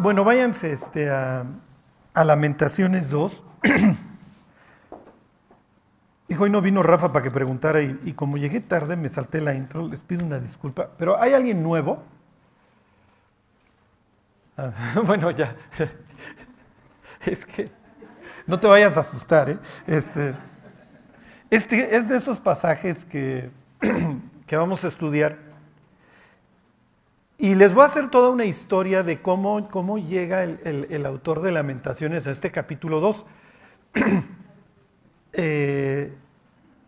Bueno, váyanse este, a, a Lamentaciones 2. Dijo, hoy no vino Rafa para que preguntara y, como llegué tarde me salté la intro, les pido una disculpa. Pero ¿hay alguien nuevo? Ah, bueno, ya. Es que no te vayas a asustar, ¿eh? Este, este es de esos pasajes que, que vamos a estudiar. Y les voy a hacer toda una historia de cómo, cómo llega el, el- autor de Lamentaciones a este capítulo 2. Eh,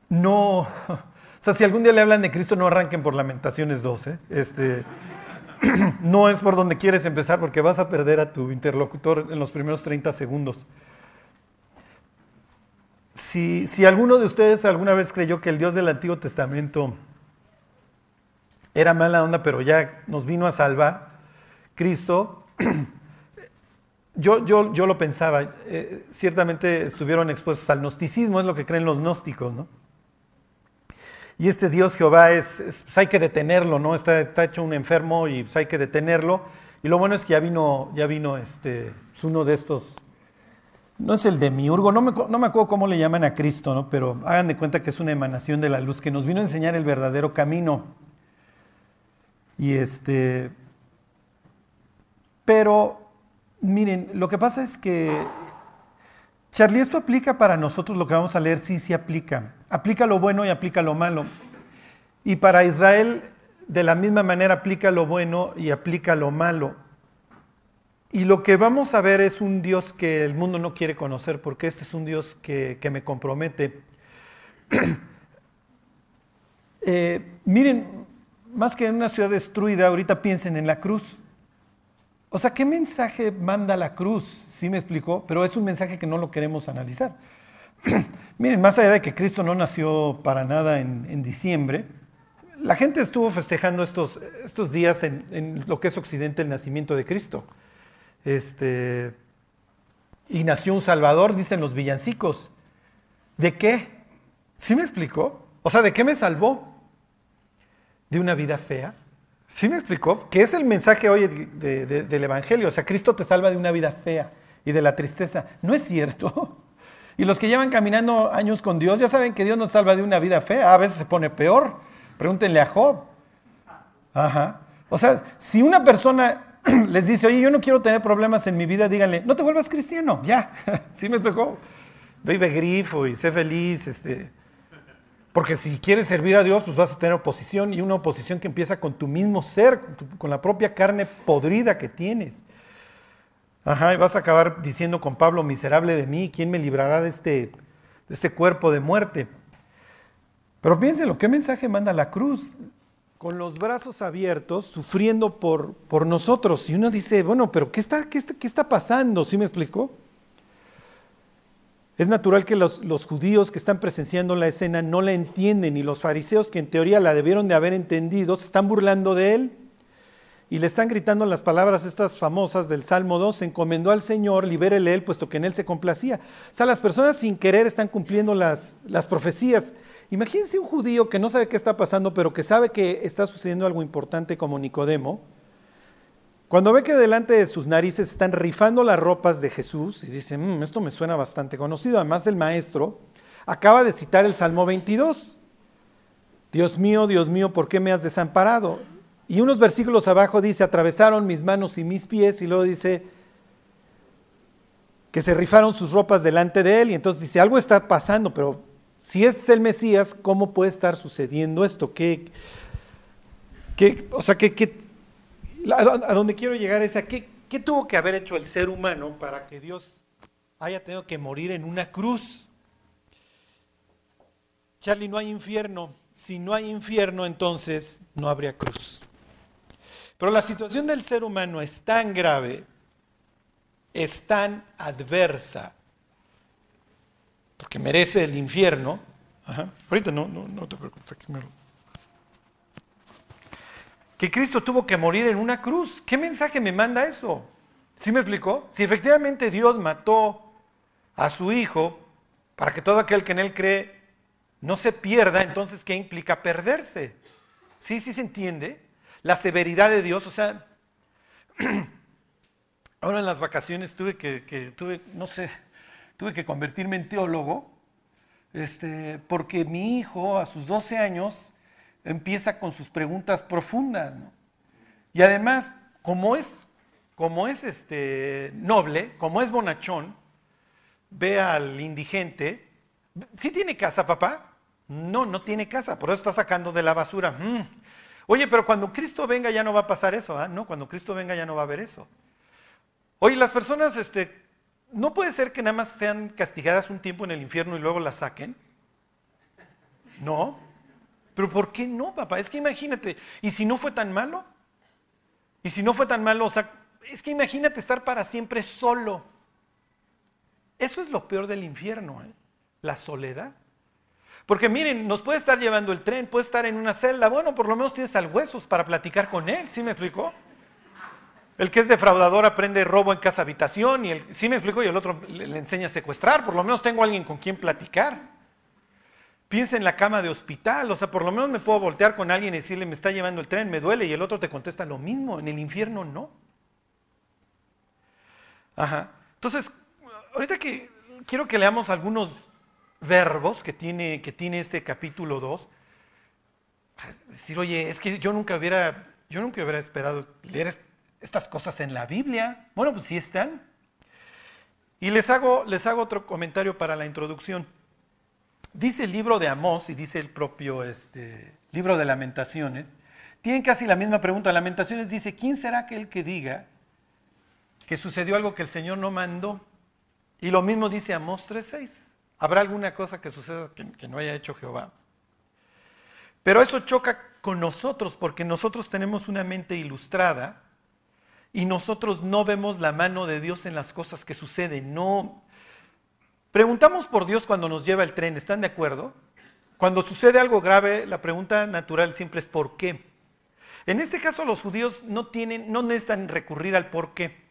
no, o sea, si algún día le hablan de Cristo, no arranquen por Lamentaciones 2. ¿eh? Este, no es por donde quieres empezar porque vas a perder a tu interlocutor en los primeros 30 segundos. Si, si alguno de ustedes alguna vez creyó que el Dios del Antiguo Testamento era mala onda, pero ya nos vino a salvar, Cristo, yo, yo, yo lo pensaba, eh, ciertamente estuvieron expuestos al gnosticismo, es lo que creen los gnósticos, ¿no? Y este Dios Jehová es, es- pues hay que detenerlo, ¿no? Está, está hecho un enfermo y pues hay que detenerlo. Y lo bueno es que ya vino, ya vino este, es uno de estos, no es el demiurgo, no me, no me acuerdo cómo le llaman a Cristo, ¿no? Pero hagan de cuenta que es una emanación de la luz que nos vino a enseñar el verdadero camino. Y este, pero miren, lo que pasa es que Charlie, esto aplica para nosotros, lo que vamos a leer, sí, sí aplica. Aplica lo bueno y aplica lo malo. Y para Israel, de la misma manera, aplica lo bueno y aplica lo malo. Y lo que vamos a ver es un Dios que el mundo no quiere conocer, porque este es un Dios que, que me compromete. Eh, miren, más que en una ciudad destruida, ahorita piensen en la cruz. O sea, ¿qué mensaje manda la cruz? Sí me explicó, pero es un mensaje que no lo queremos analizar. Miren, más allá de que Cristo no nació para nada en, diciembre, la gente estuvo festejando estos, estos días en, en lo que es Occidente el nacimiento de Cristo. Este, y nació un Salvador, dicen los villancicos. ¿De qué? ¿Sí me explicó? O sea, ¿de qué me salvó? ¿De una vida fea? ¿Sí me explicó? Que es el mensaje hoy de- de- del Evangelio. O sea, Cristo te salva de una vida fea y de la tristeza. No es cierto. Y los que llevan caminando años con Dios ya saben que Dios nos salva de una vida fea. A veces se pone peor. Pregúntenle a Job. Ajá. O sea, si una persona les dice, oye, yo no quiero tener problemas en mi vida, díganle, no te vuelvas cristiano, ya. ¿Sí me explicó? Vive grifo y sé feliz, este. Porque si quieres servir a Dios, pues vas a tener oposición y una oposición que empieza con tu mismo ser, con la propia carne podrida que tienes. Ajá, y vas a acabar diciendo con Pablo, miserable de mí, ¿quién me librará de este, de este cuerpo de muerte? Pero piénsenlo, ¿qué mensaje manda la cruz? Con los brazos abiertos, sufriendo por, por nosotros. Y uno dice, bueno, pero ¿qué está, qué está, qué está pasando? ¿Sí me explicó? Es natural que los, judíos que están presenciando la escena no la entienden y los fariseos que en teoría la debieron de haber entendido se están burlando de él y le están gritando las palabras estas famosas del Salmo 2, se encomendó al Señor, libérele él, puesto que en él se complacía. O sea, las personas sin querer están cumpliendo las, las profecías. Imagínense un judío que no sabe qué está pasando, pero que sabe que está sucediendo algo importante como Nicodemo. Cuando ve que delante de sus narices están rifando las ropas de Jesús y dice, "Mm, esto me suena bastante conocido, además el maestro acaba de citar el Salmo 22. Dios mío, Dios mío, ¿por qué me has desamparado? Y unos versículos abajo dice, atravesaron mis manos y mis pies, y luego dice que se rifaron sus ropas delante de él, y entonces dice, algo está pasando, pero si este es el Mesías, ¿cómo puede estar sucediendo esto? ¿Qué, qué- o sea, ¿qué, qué- a, donde quiero llegar es a qué, qué tuvo que haber hecho el ser humano para que Dios haya tenido que morir en una cruz? Charlie, no hay infierno. Si no hay infierno, entonces no habría cruz. Pero la situación del ser humano es tan grave, es tan adversa, porque merece el infierno. Ahorita no, no, no te preocupes. aquí me lo- Que Cristo tuvo que morir en una cruz. ¿Qué mensaje me manda eso? ¿Sí me explicó? Si efectivamente Dios mató a su Hijo para que todo aquel que en Él cree no se pierda, entonces ¿qué implica perderse? ¿Sí, sí se entiende? La severidad de Dios, o sea, Ahora en las vacaciones tuve que, tuve, no sé, tuve que convertirme en teólogo, este, porque mi hijo a sus 12 años empieza con sus preguntas profundas. Y además, como es, como es este, noble, como es bonachón, ve al indigente, ¿sí tiene casa, papá? No, no tiene casa, por eso está sacando de la basura. Mm. Oye, pero cuando Cristo venga ya no va a pasar eso, ¿ah? No, cuando Cristo venga ya no va a haber eso. Oye, las personas, este, no puede ser que nada más sean castigadas un tiempo en el infierno y luego las saquen. No. Pero ¿por qué no, papá? Es que imagínate, ¿y si no fue tan malo? ¿Y si no fue tan malo? O sea, es que imagínate estar para siempre solo. Eso es lo peor del infierno, ¿eh? la soledad. Porque miren, nos puede estar llevando el tren, puede estar en una celda, bueno, por lo menos tienes al huesos para platicar con él, ¿sí me explicó? El que es defraudador aprende robo en casa habitación y el, sí me explico, y el otro le, enseña a secuestrar. Por lo menos tengo alguien con quien platicar. Piensa en la cama de hospital, o sea, por lo menos me puedo voltear con alguien y decirle, me está llevando el tren, me duele, y el otro te contesta lo mismo. En el infierno no. Ajá. Entonces, ahorita que quiero que leamos algunos verbos que tiene, que tiene este capítulo 2. Decir, oye, es que yo nunca hubiera, yo nunca hubiera esperado leer estas cosas en la Biblia. Bueno, pues sí están. Y les hago, les hago otro comentario para la introducción. Dice el libro de Amós y dice el propio este, libro de lamentaciones, tienen casi la misma pregunta. Lamentaciones dice, ¿quién será aquel que diga que sucedió algo que el Señor no mandó? Y lo mismo dice Amós 3.6. ¿Habrá alguna cosa que suceda que, que no haya hecho Jehová? Pero eso choca con nosotros porque nosotros tenemos una mente ilustrada y nosotros no vemos la mano de Dios en las cosas que suceden. No. Preguntamos por Dios cuando nos lleva el tren, ¿están de acuerdo? Cuando sucede algo grave, la pregunta natural siempre es ¿por qué? En este caso los judíos no tienen, no necesitan recurrir al por qué.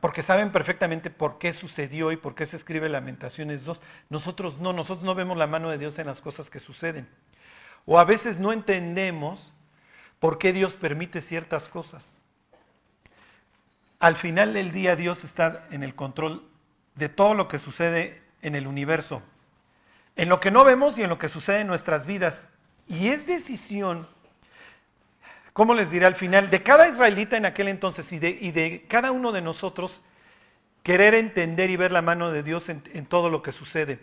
Porque saben perfectamente por qué sucedió y por qué se escribe Lamentaciones 2. Nosotros no, nosotros no vemos la mano de Dios en las cosas que suceden. O a veces no entendemos por qué Dios permite ciertas cosas al final del día Dios está en el control de todo lo que sucede en el universo, en lo que no vemos y en lo que sucede en nuestras vidas. Y es decisión, ¿cómo les diré al final? De cada israelita en aquel entonces y de, cada uno de nosotros querer entender y ver la mano de Dios en, en todo lo que sucede.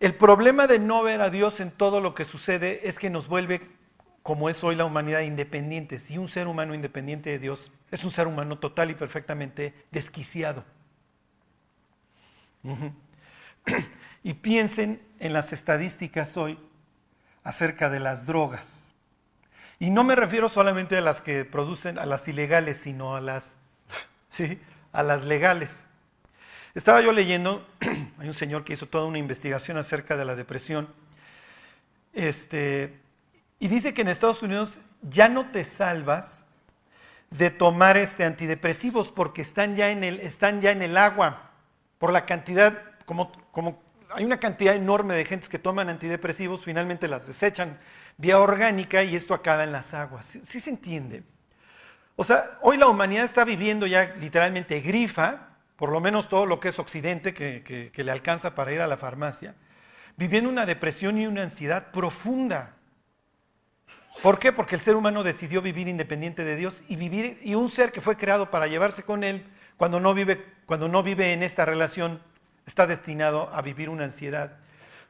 El problema de no ver a Dios en todo lo que sucede es que nos vuelve como es hoy la humanidad independiente. Si un ser humano independiente de Dios es un ser humano total y perfectamente desquiciado. Y piensen en las estadísticas hoy acerca de las drogas. Y no me refiero solamente a las que producen, a las ilegales, sino a las, ¿sí? a las legales. Estaba yo leyendo, hay un señor que hizo toda una investigación acerca de la depresión, este, y dice que en Estados Unidos ya no te salvas de tomar este antidepresivos porque están ya en el, están ya en el agua. Por la cantidad, como, como hay una cantidad enorme de gentes que toman antidepresivos, finalmente las desechan vía orgánica y esto acaba en las aguas. ¿Sí, se entiende? O sea, hoy la humanidad está viviendo ya literalmente grifa, por lo menos todo lo que es occidente, que le alcanza para ir a la farmacia, viviendo una depresión y una ansiedad profunda. ¿Por qué? Porque el ser humano decidió vivir independiente de Dios y vivir y un ser que fue creado para llevarse con él cuando no vive cuando no vive en esta relación está destinado a vivir una ansiedad.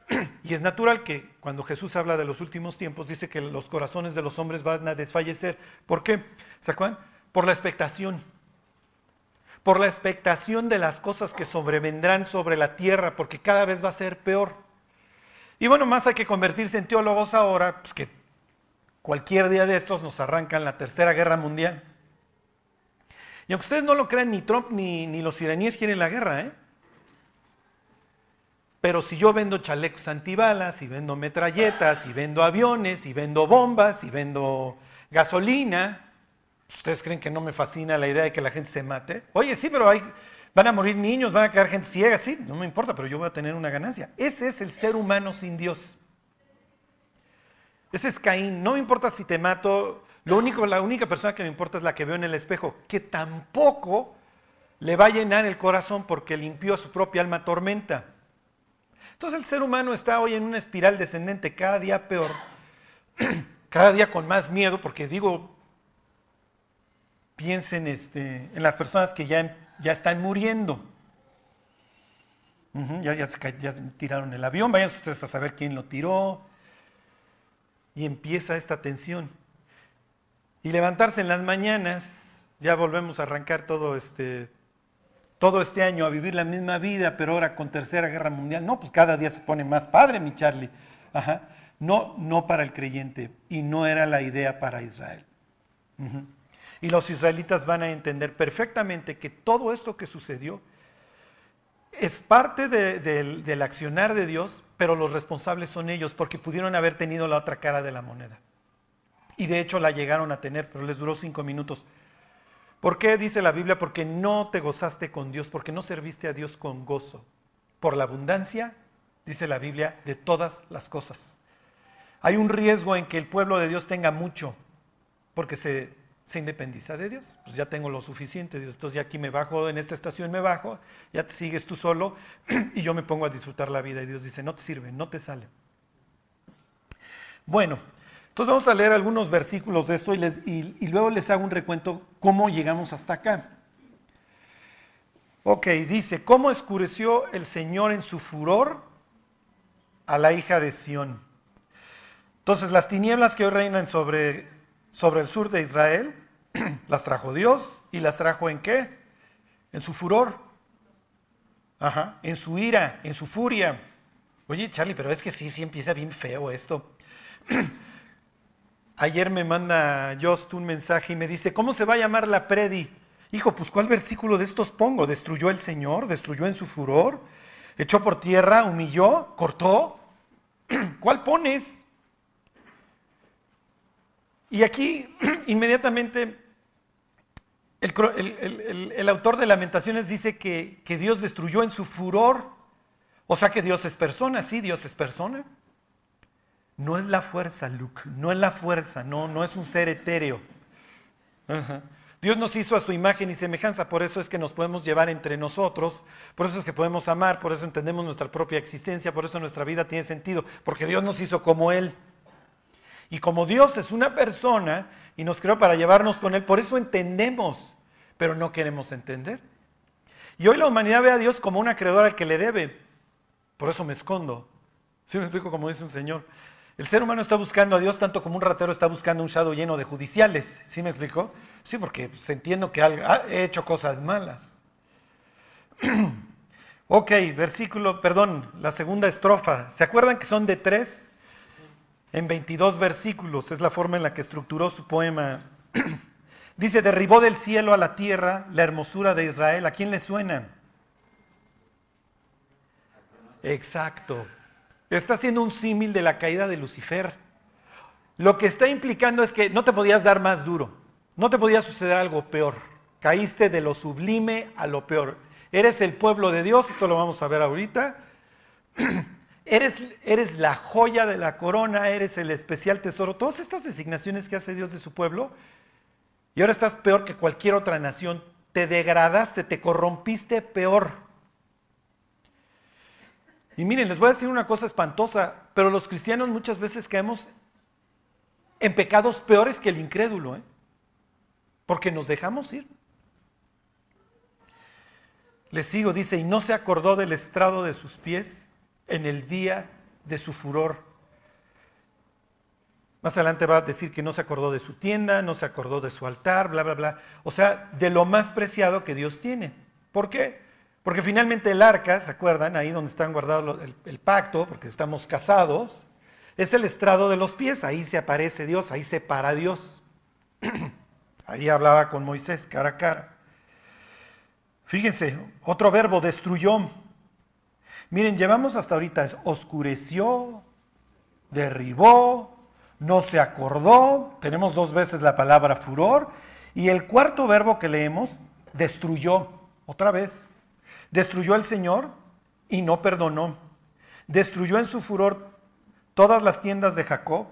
Y es natural que cuando Jesús habla de los últimos tiempos dice que los corazones de los hombres van a desfallecer. ¿Por qué? ¿Se Por la expectación. Por la expectación de las cosas que sobrevendrán sobre la tierra, porque cada vez va a ser peor. Y bueno, más hay que convertirse en teólogos ahora, pues que Cualquier día de estos nos arrancan la tercera guerra mundial. Y aunque ustedes no lo crean, ni Trump ni, los iraníes quieren la guerra, ¿eh? Pero si yo vendo chalecos antibalas, y vendo metralletas, y vendo aviones, y vendo bombas, y vendo gasolina, ¿ustedes creen que no me fascina la idea de que la gente se mate? Oye, sí, pero hay, van a morir niños, van a quedar gente ciega, sí, no me importa, pero yo voy a tener una ganancia. Ese es el ser humano sin Dios. Ese es Caín. No me importa si te mato, Lo único, la única persona que me importa es la que veo en el espejo, que tampoco le va a llenar el corazón porque limpió su propia alma tormenta. Entonces el ser humano está hoy en una espiral descendente, cada día peor, cada día con más miedo, porque digo, piensen este, en las personas que ya, ya están muriendo. ya, ya, ya, tiraron el avión, vayan ustedes a saber quién lo tiró. Y empieza esta tensión. Y levantarse en las mañanas, ya volvemos a arrancar todo este, todo este año a vivir la misma vida, pero ahora con tercera guerra mundial. No, pues cada día se pone más padre, mi Charlie. No, no para el creyente. Y no era la idea para Israel. Y los israelitas van a entender perfectamente que todo esto que sucedió es parte del accionar de Dios, pero los responsables son ellos, porque pudieron haber tenido la otra cara de la moneda. Y de hecho la llegaron a tener, pero les duró cinco minutos. ¿Por qué dice la Biblia? Porque no te gozaste con Dios, porque no serviste a Dios con gozo. Por la abundancia, dice la Biblia, de todas las cosas. Hay un riesgo en que el pueblo de Dios tenga mucho, porque se se independiza de Dios. Pues ya tengo lo suficiente, Dios. Entonces ya aquí me bajo, en esta estación me bajo, ya te sigues tú solo y yo me pongo a disfrutar la vida. Y Dios dice, no te sirve, no te sale. Bueno, entonces vamos a leer algunos versículos de esto y, luego les hago un recuento cómo llegamos hasta acá. Ok, dice, ¿cómo escureció el Señor en su furor a la hija de Sión? Entonces las tinieblas que hoy reinan sobre sobre el sur de Israel, las trajo Dios y las trajo en qué? En su furor, Ajá, en su ira, en su furia. Oye, Charlie, pero es que sí, sí empieza bien feo esto. Ayer me manda Jost un mensaje y me dice, ¿cómo se va a llamar la predi? Hijo, pues ¿cuál versículo de estos pongo? ¿Destruyó el Señor? ¿Destruyó en su furor? ¿Echó por tierra? ¿Humilló? ¿Cortó? ¿Cuál pones? Y aquí inmediatamente el, autor de Lamentaciones dice que, que, Dios destruyó en su furor. O sea que Dios es persona, sí, Dios es persona. No es la fuerza, Luke, no es la fuerza, no, no es un ser etéreo. Dios nos hizo a su imagen y semejanza, por eso es que nos podemos llevar entre nosotros, por eso es que podemos amar, por eso entendemos nuestra propia existencia, por eso nuestra vida tiene sentido, porque Dios nos hizo como Él. Y como Dios es una persona y nos creó para llevarnos con Él, por eso entendemos, pero no queremos entender. Y hoy la humanidad ve a Dios como un acreedor al que le debe. Por eso me escondo. ¿Sí me explico como dice un señor? El ser humano está buscando a Dios tanto como un ratero está buscando un shadow lleno de judiciales. ¿Sí me explico? Sí, porque pues, entiendo que he hecho cosas malas. ok, versículo, perdón, la segunda estrofa. ¿Se acuerdan que son de tres? en 22 versículos, es la forma en la que estructuró su poema. Dice, derribó del cielo a la tierra la hermosura de Israel. ¿A quién le suena? Exacto. Está haciendo un símil de la caída de Lucifer. Lo que está implicando es que no te podías dar más duro, no te podía suceder algo peor. Caíste de lo sublime a lo peor. Eres el pueblo de Dios, esto lo vamos a ver ahorita. Eres, la joya de la corona, eres el especial tesoro. Todas estas designaciones que hace Dios de su pueblo. Y ahora estás peor que cualquier otra nación. Te degradaste, te corrompiste peor. Y miren, les voy a decir una cosa espantosa, pero los cristianos muchas veces caemos en pecados peores que el incrédulo, ¿eh? porque nos dejamos ir. Les sigo, dice, y no se acordó del estrado de sus pies en el día de su furor. Más adelante va a decir que no se acordó de su tienda, no se acordó de su altar, bla, bla, bla. O sea, de lo más preciado que Dios tiene. ¿Por qué? Porque finalmente el arca, ¿se acuerdan? Ahí donde están guardados el, pacto, porque estamos casados, es el estrado de los pies. Ahí se aparece Dios, ahí se para Dios. ahí hablaba con Moisés cara a cara. Fíjense, otro verbo, destruyó. Miren, llevamos hasta ahorita, oscureció, derribó, no se acordó, tenemos dos veces la palabra furor, y el cuarto verbo que leemos, destruyó, otra vez, destruyó el Señor y no perdonó, destruyó en su furor todas las tiendas de Jacob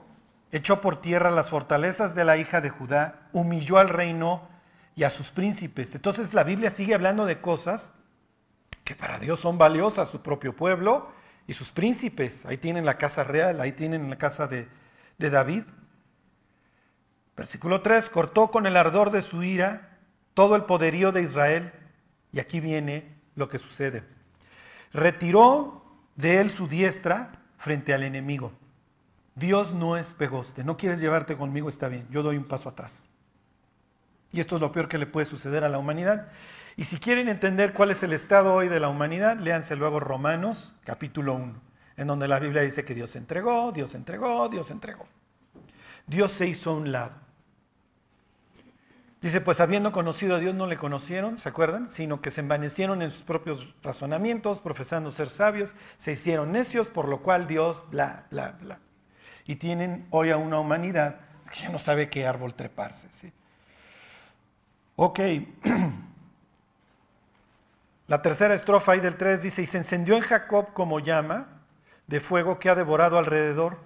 echó por tierra las fortalezas de la hija de Judá, humilló al reino y a sus príncipes. Entonces la Biblia sigue hablando de cosas que para Dios son valiosas, su propio pueblo y sus príncipes. Ahí tienen la casa real, ahí tienen la casa de, David. Versículo 3, cortó con el ardor de su ira todo el poderío de Israel. Y aquí viene lo que sucede. Retiró de él su diestra frente al enemigo. Dios no es pegoste. No quieres llevarte conmigo, está bien. Yo doy un paso atrás. Y esto es lo peor que le puede suceder a la humanidad. Y si quieren entender cuál es el estado hoy de la humanidad, léanse luego Romanos capítulo 1, en donde la Biblia dice que Dios entregó, Dios entregó, Dios entregó. Dios se hizo a un lado. Dice, pues habiendo conocido a Dios no le conocieron, ¿se acuerdan? Sino que se envanecieron en sus propios razonamientos, profesando ser sabios, se hicieron necios, por lo cual Dios, bla, bla, bla. Y tienen hoy a una humanidad que ya no sabe qué árbol treparse. ¿sí? Ok. La tercera estrofa ahí del 3 dice, y se encendió en Jacob como llama de fuego que ha devorado alrededor.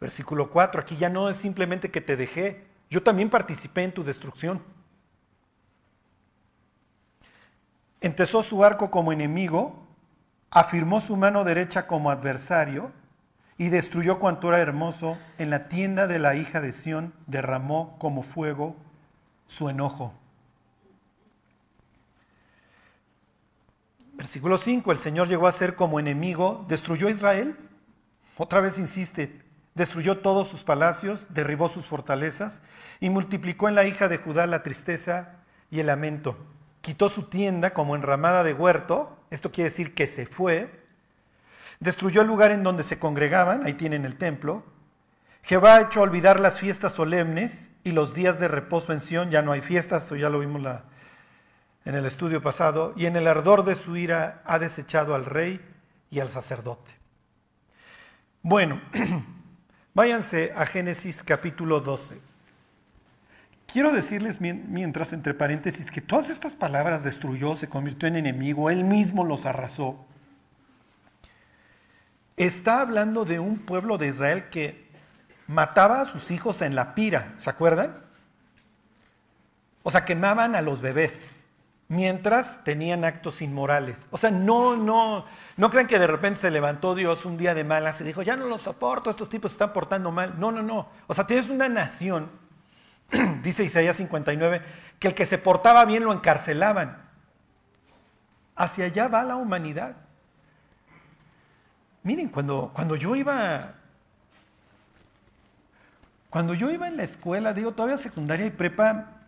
Versículo 4, aquí ya no es simplemente que te dejé, yo también participé en tu destrucción. Entesó su arco como enemigo, afirmó su mano derecha como adversario y destruyó cuanto era hermoso. En la tienda de la hija de Sión derramó como fuego su enojo. Versículo 5, el Señor llegó a ser como enemigo, destruyó a Israel. Otra vez insiste, destruyó todos sus palacios, derribó sus fortalezas y multiplicó en la hija de Judá la tristeza y el lamento. Quitó su tienda como enramada de huerto, esto quiere decir que se fue. Destruyó el lugar en donde se congregaban, ahí tienen el templo. Jehová ha hecho olvidar las fiestas solemnes y los días de reposo en Sión, ya no hay fiestas, eso ya lo vimos la, en el estudio pasado, y en el ardor de su ira ha desechado al rey y al sacerdote. Bueno, váyanse a Génesis capítulo 12. Quiero decirles mientras, entre paréntesis, que todas estas palabras destruyó, se convirtió en enemigo, él mismo los arrasó. Está hablando de un pueblo de Israel que mataba a sus hijos en la pira, ¿se acuerdan? O sea, quemaban a los bebés mientras tenían actos inmorales. O sea, no, no, no crean que de repente se levantó Dios un día de malas y dijo, ya no los soporto, estos tipos se están portando mal. No, no, no. O sea, tienes una nación, dice Isaías 59, que el que se portaba bien lo encarcelaban. Hacia allá va la humanidad. Miren, cuando, cuando yo iba, cuando yo iba en la escuela, digo, todavía secundaria y prepa,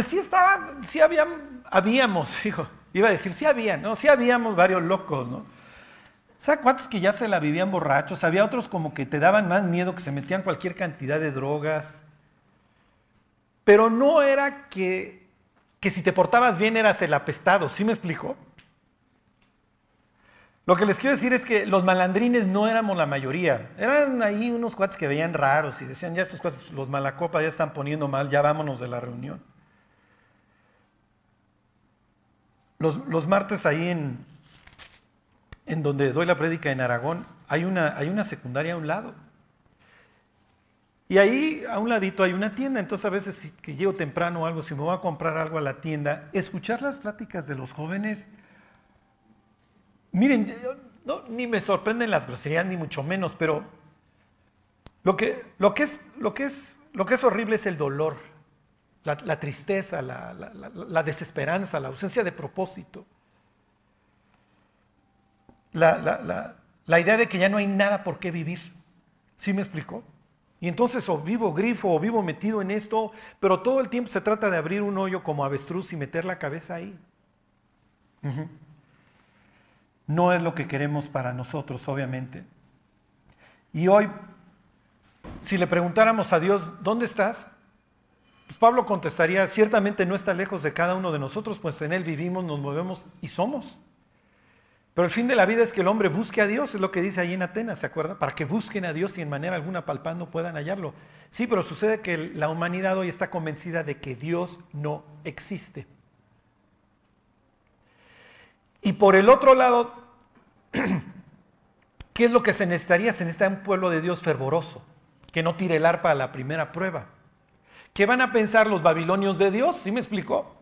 pues sí estaba, sí habíamos, hijo, iba a decir, sí había, ¿no? Sí habíamos varios locos, ¿no? ¿Sabes cuántos que ya se la vivían borrachos? Había otros como que te daban más miedo, que se metían cualquier cantidad de drogas. Pero no era que, que si te portabas bien eras el apestado, ¿sí me explico? Lo que les quiero decir es que los malandrines no éramos la mayoría. Eran ahí unos cuates que veían raros y decían, ya estos cuates, los malacopas ya están poniendo mal, ya vámonos de la reunión. Los, martes ahí en, en donde doy la prédica en Aragón, hay una, hay una secundaria a un lado. Y ahí a un ladito hay una tienda, entonces a veces que llego temprano o algo, si me voy a comprar algo a la tienda, escuchar las pláticas de los jóvenes, miren, no, ni me sorprenden las groserías, ni mucho menos, pero lo que, lo que, es, lo que, es, lo que es horrible es el dolor la, tristeza, la, desesperanza, la ausencia de propósito. La, idea de que ya no hay nada por qué vivir. ¿Sí me explicó? Y entonces o vivo grifo o vivo metido en esto, pero todo el tiempo se trata de abrir un hoyo como avestruz y meter la cabeza ahí. No es lo que queremos para nosotros, obviamente. Y hoy, si le preguntáramos a Dios, ¿dónde estás? Pues Pablo contestaría, ciertamente no está lejos de cada uno de nosotros, pues en Él vivimos, nos movemos y somos. Pero el fin de la vida es que el hombre busque a Dios, es lo que dice ahí en Atenas, ¿se acuerda? Para que busquen a Dios y en manera alguna palpando puedan hallarlo. Sí, pero sucede que la humanidad hoy está convencida de que Dios no existe. Y por el otro lado, ¿Qué es lo que se necesitaría? Se necesita un pueblo de Dios fervoroso, que no tire el arpa a la primera prueba. ¿Qué van a pensar los babilonios de Dios? ¿Sí me explicó?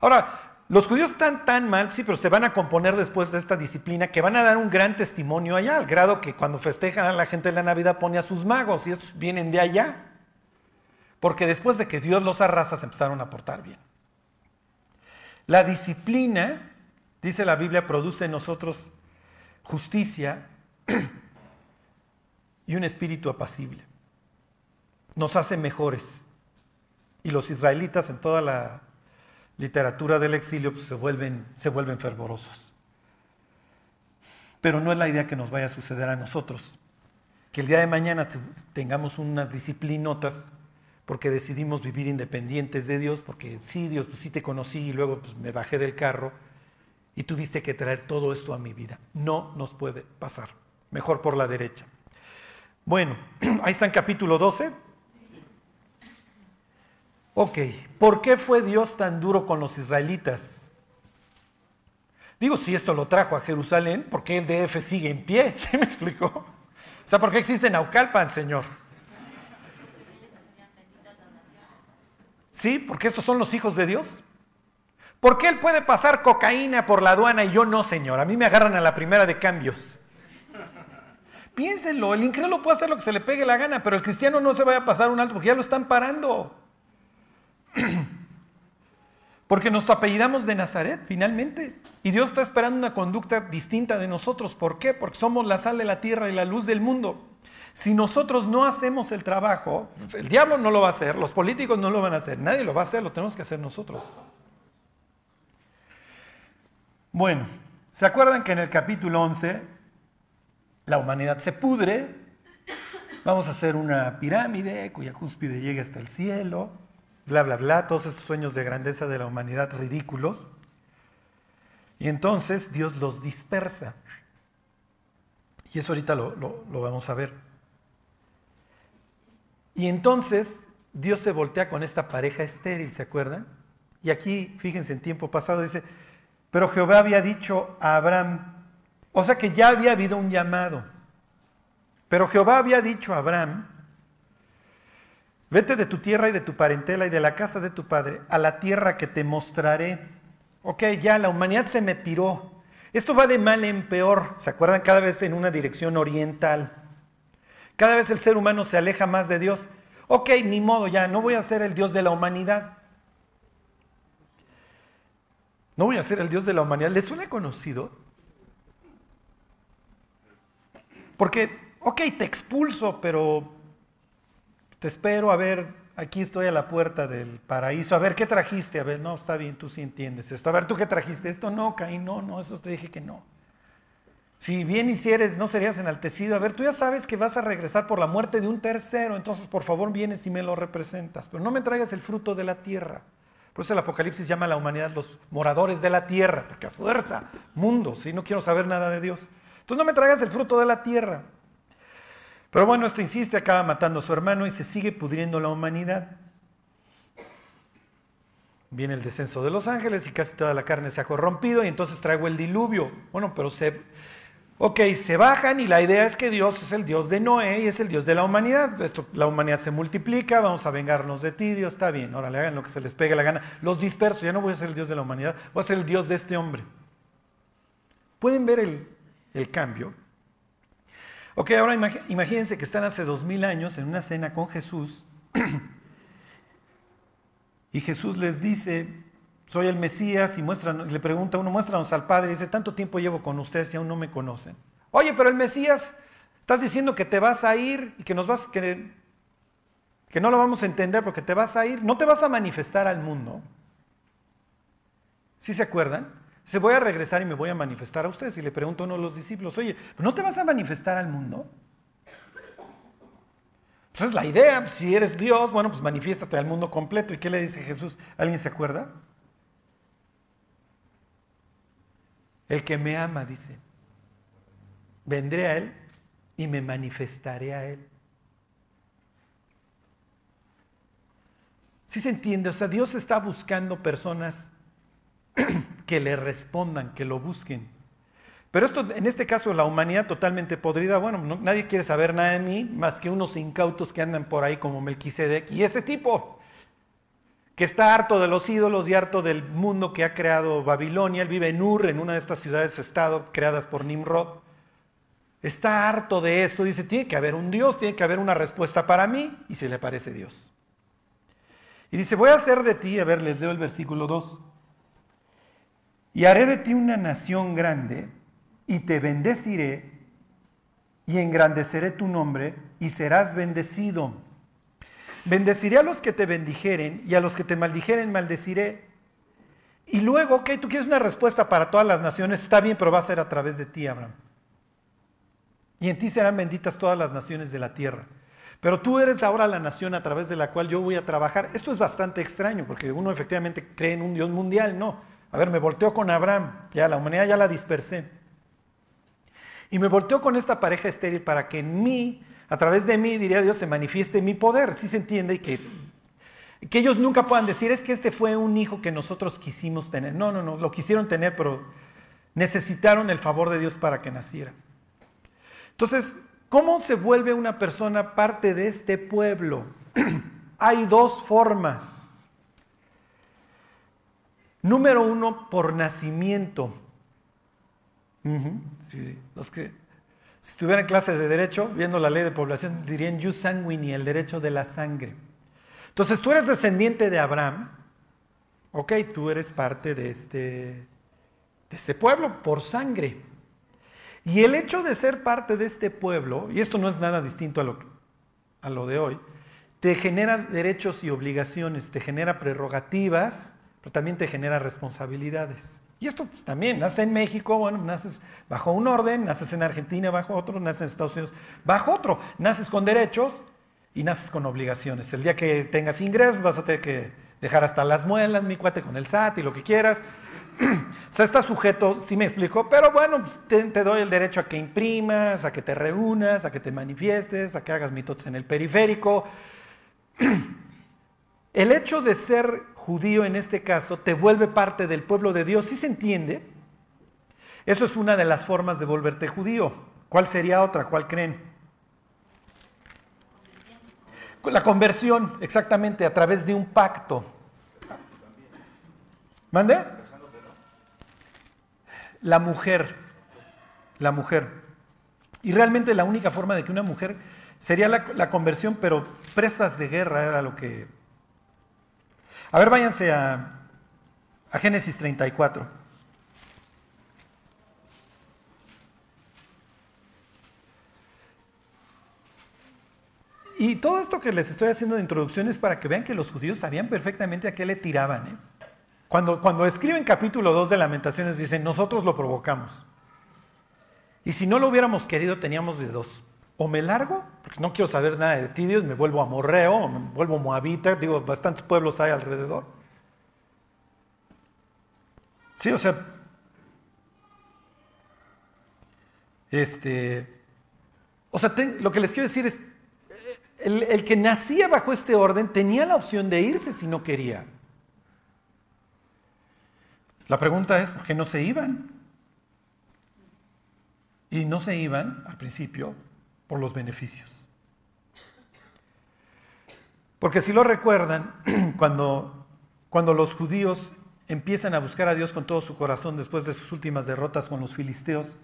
Ahora, los judíos están tan mal, sí, pero se van a componer después de esta disciplina que van a dar un gran testimonio allá, al grado que cuando festejan a la gente de la Navidad pone a sus magos y estos vienen de allá. Porque después de que Dios los arrasa se empezaron a portar bien. La disciplina, dice la Biblia, produce en nosotros justicia y un espíritu apacible. Nos hace mejores. Y los israelitas en toda la literatura del exilio pues, se, vuelven, se vuelven fervorosos. Pero no es la idea que nos vaya a suceder a nosotros. Que el día de mañana tengamos unas disciplinotas porque decidimos vivir independientes de Dios, porque sí, Dios, pues sí te conocí y luego pues, me bajé del carro y tuviste que traer todo esto a mi vida. No nos puede pasar. Mejor por la derecha. Bueno, ahí está en capítulo 12. Ok, ¿por qué fue Dios tan duro con los israelitas? Digo, si esto lo trajo a Jerusalén, ¿por qué el DF sigue en pie? ¿Se me explicó? O sea, ¿por qué existe Naucalpan, Señor? ¿Sí? Porque estos son los hijos de Dios. ¿Por qué él puede pasar cocaína por la aduana y yo no, Señor? A mí me agarran a la primera de cambios. Piénsenlo, el incrédulo puede hacer lo que se le pegue la gana, pero el cristiano no se vaya a pasar un alto porque ya lo están parando. Porque nos apellidamos de Nazaret, finalmente. Y Dios está esperando una conducta distinta de nosotros. ¿Por qué? Porque somos la sal de la tierra y la luz del mundo. Si nosotros no hacemos el trabajo, el diablo no lo va a hacer, los políticos no lo van a hacer, nadie lo va a hacer, lo tenemos que hacer nosotros. Bueno, ¿se acuerdan que en el capítulo 11 la humanidad se pudre? Vamos a hacer una pirámide cuya cúspide llegue hasta el cielo bla, bla, bla, todos estos sueños de grandeza de la humanidad ridículos. Y entonces Dios los dispersa. Y eso ahorita lo, lo, vamos a ver. Y entonces Dios se voltea con esta pareja estéril, ¿se acuerdan? Y aquí, fíjense, en tiempo pasado dice, pero Jehová había dicho a Abraham, o sea que ya había habido un llamado, pero Jehová había dicho a Abraham, Vete de tu tierra y de tu parentela y de la casa de tu padre a la tierra que te mostraré. Ok, ya la humanidad se me piró. Esto va de mal en peor. ¿Se acuerdan? Cada vez en una dirección oriental. Cada vez el ser humano se aleja más de Dios. Ok, ni modo, ya, no voy a ser el Dios de la humanidad. No voy a ser el Dios de la humanidad. ¿Les suena conocido? Porque, ok, te expulso, pero te espero, a ver, aquí estoy a la puerta del paraíso, a ver, ¿qué trajiste? A ver, no, está bien, tú sí entiendes esto. A ver, ¿tú qué trajiste? Esto no, Caín, no, no, eso te dije que no. Si bien hicieres, no serías enaltecido. A ver, tú ya sabes que vas a regresar por la muerte de un tercero, entonces por favor vienes y me lo representas. Pero no me traigas el fruto de la tierra. Por eso el Apocalipsis llama a la humanidad los moradores de la tierra, porque a fuerza, mundo, si no quiero saber nada de Dios. Entonces no me traigas el fruto de la tierra. Pero bueno, esto insiste, acaba matando a su hermano y se sigue pudriendo la humanidad. Viene el descenso de los ángeles y casi toda la carne se ha corrompido y entonces traigo el diluvio. Bueno, pero se... Ok, se bajan y la idea es que Dios es el Dios de Noé y es el Dios de la humanidad. Esto, la humanidad se multiplica, vamos a vengarnos de ti, Dios está bien, ahora le hagan lo que se les pegue la gana. Los disperso, ya no voy a ser el Dios de la humanidad, voy a ser el Dios de este hombre. ¿Pueden ver el, el cambio? Ok, ahora imagínense que están hace dos mil años en una cena con Jesús y Jesús les dice, soy el Mesías y le pregunta uno, muéstranos al Padre, y dice, tanto tiempo llevo con ustedes y aún no me conocen. Oye, pero el Mesías, estás diciendo que te vas a ir y que nos vas, que, que no lo vamos a entender porque te vas a ir, no te vas a manifestar al mundo. ¿Sí se acuerdan? Se voy a regresar y me voy a manifestar a ustedes. Y le pregunto a uno de los discípulos, oye, ¿no te vas a manifestar al mundo? Pues es la idea, si eres Dios, bueno, pues manifiéstate al mundo completo. ¿Y qué le dice Jesús? ¿Alguien se acuerda? El que me ama, dice, vendré a Él y me manifestaré a Él. ¿Sí se entiende? O sea, Dios está buscando personas que le respondan, que lo busquen. Pero esto, en este caso, la humanidad totalmente podrida, bueno, nadie quiere saber nada de mí más que unos incautos que andan por ahí como Melquisedec y este tipo, que está harto de los ídolos y harto del mundo que ha creado Babilonia. Él vive en Ur, en una de estas ciudades-estado creadas por Nimrod. Está harto de esto, dice, tiene que haber un Dios, tiene que haber una respuesta para mí, y se le parece Dios. Y dice, voy a hacer de ti, a ver, les leo el versículo 2, y haré de ti una nación grande, y te bendeciré, y engrandeceré tu nombre, y serás bendecido. Bendeciré a los que te bendijeren, y a los que te maldijeren maldeciré. Y luego, ok, tú quieres una respuesta para todas las naciones, está bien, pero va a ser a través de ti, Abraham y en ti serán benditas todas las naciones de la tierra. Pero tú eres ahora la nación a través de la cual yo voy a trabajar. Esto es bastante extraño, porque uno efectivamente cree en un Dios mundial. No. A ver, me volteo con Abraham, ya la humanidad ya la dispersé. Y me volteo con esta pareja estéril para que en mí, a través de mí, diría Dios, se manifieste mi poder. Si se entiende y que, que ellos nunca puedan decir, es que este fue un hijo que nosotros quisimos tener. No, no, no, lo quisieron tener, pero necesitaron el favor de Dios para que naciera. Entonces, ¿cómo se vuelve una persona parte de este pueblo? Hay dos formas. Número uno, por nacimiento. Los que si estuvieran en clase de derecho, viendo la ley de población, dirían jus sanguini, el derecho de la sangre. Entonces tú eres descendiente de Abraham, ok, tú eres parte de este, de este pueblo por sangre. Y el hecho de ser parte de este pueblo, y esto no es nada distinto a lo, a lo de hoy, te genera derechos y obligaciones, te genera prerrogativas, pero también te genera responsabilidades. Y esto pues, también, naces en México, bueno, naces bajo un orden, naces en Argentina bajo otro, naces en Estados Unidos bajo otro, naces con derechos y naces con obligaciones. El día que tengas ingresos vas a tener que dejar hasta las muelas, mi cuate, con el SAT y lo que quieras, o sea, está sujeto, sí me explico, pero bueno, pues, te, doy el derecho a que imprimas, a que te reúnas, a que te manifiestes, a que hagas mitotes en el periférico. El hecho de ser judío en este caso te vuelve parte del pueblo de Dios, ¿sí se entiende? Eso es una de las formas de volverte judío. ¿Cuál sería otra? ¿Cuál creen? La conversión, exactamente, a través de un pacto. ¿Mande? la mujer, la mujer. Y realmente la única forma de que una mujer sería la, conversión, pero presas de guerra era lo que... A ver, váyanse a, a Génesis 34. Y todo esto que les estoy haciendo de introducción es para que vean que los judíos sabían perfectamente a qué le tiraban. ¿eh? Cuando, cuando escriben capítulo 2 de Lamentaciones dicen, nosotros lo provocamos. Y si no lo hubiéramos querido, teníamos de dos. O me largo, porque no quiero saber nada de ti, Dios, me vuelvo amorreo, o me vuelvo moabita, digo, bastantes pueblos hay alrededor. Sí, o sea, este, o sea, lo que les quiero decir es, el que nacía bajo este orden tenía la opción de irse si no quería. La pregunta es, ¿por qué no se iban? Y no se iban al principio por los beneficios. Porque si lo recuerdan, cuando, cuando los judíos empiezan a buscar a Dios con todo su corazón después de sus últimas derrotas con los filisteos,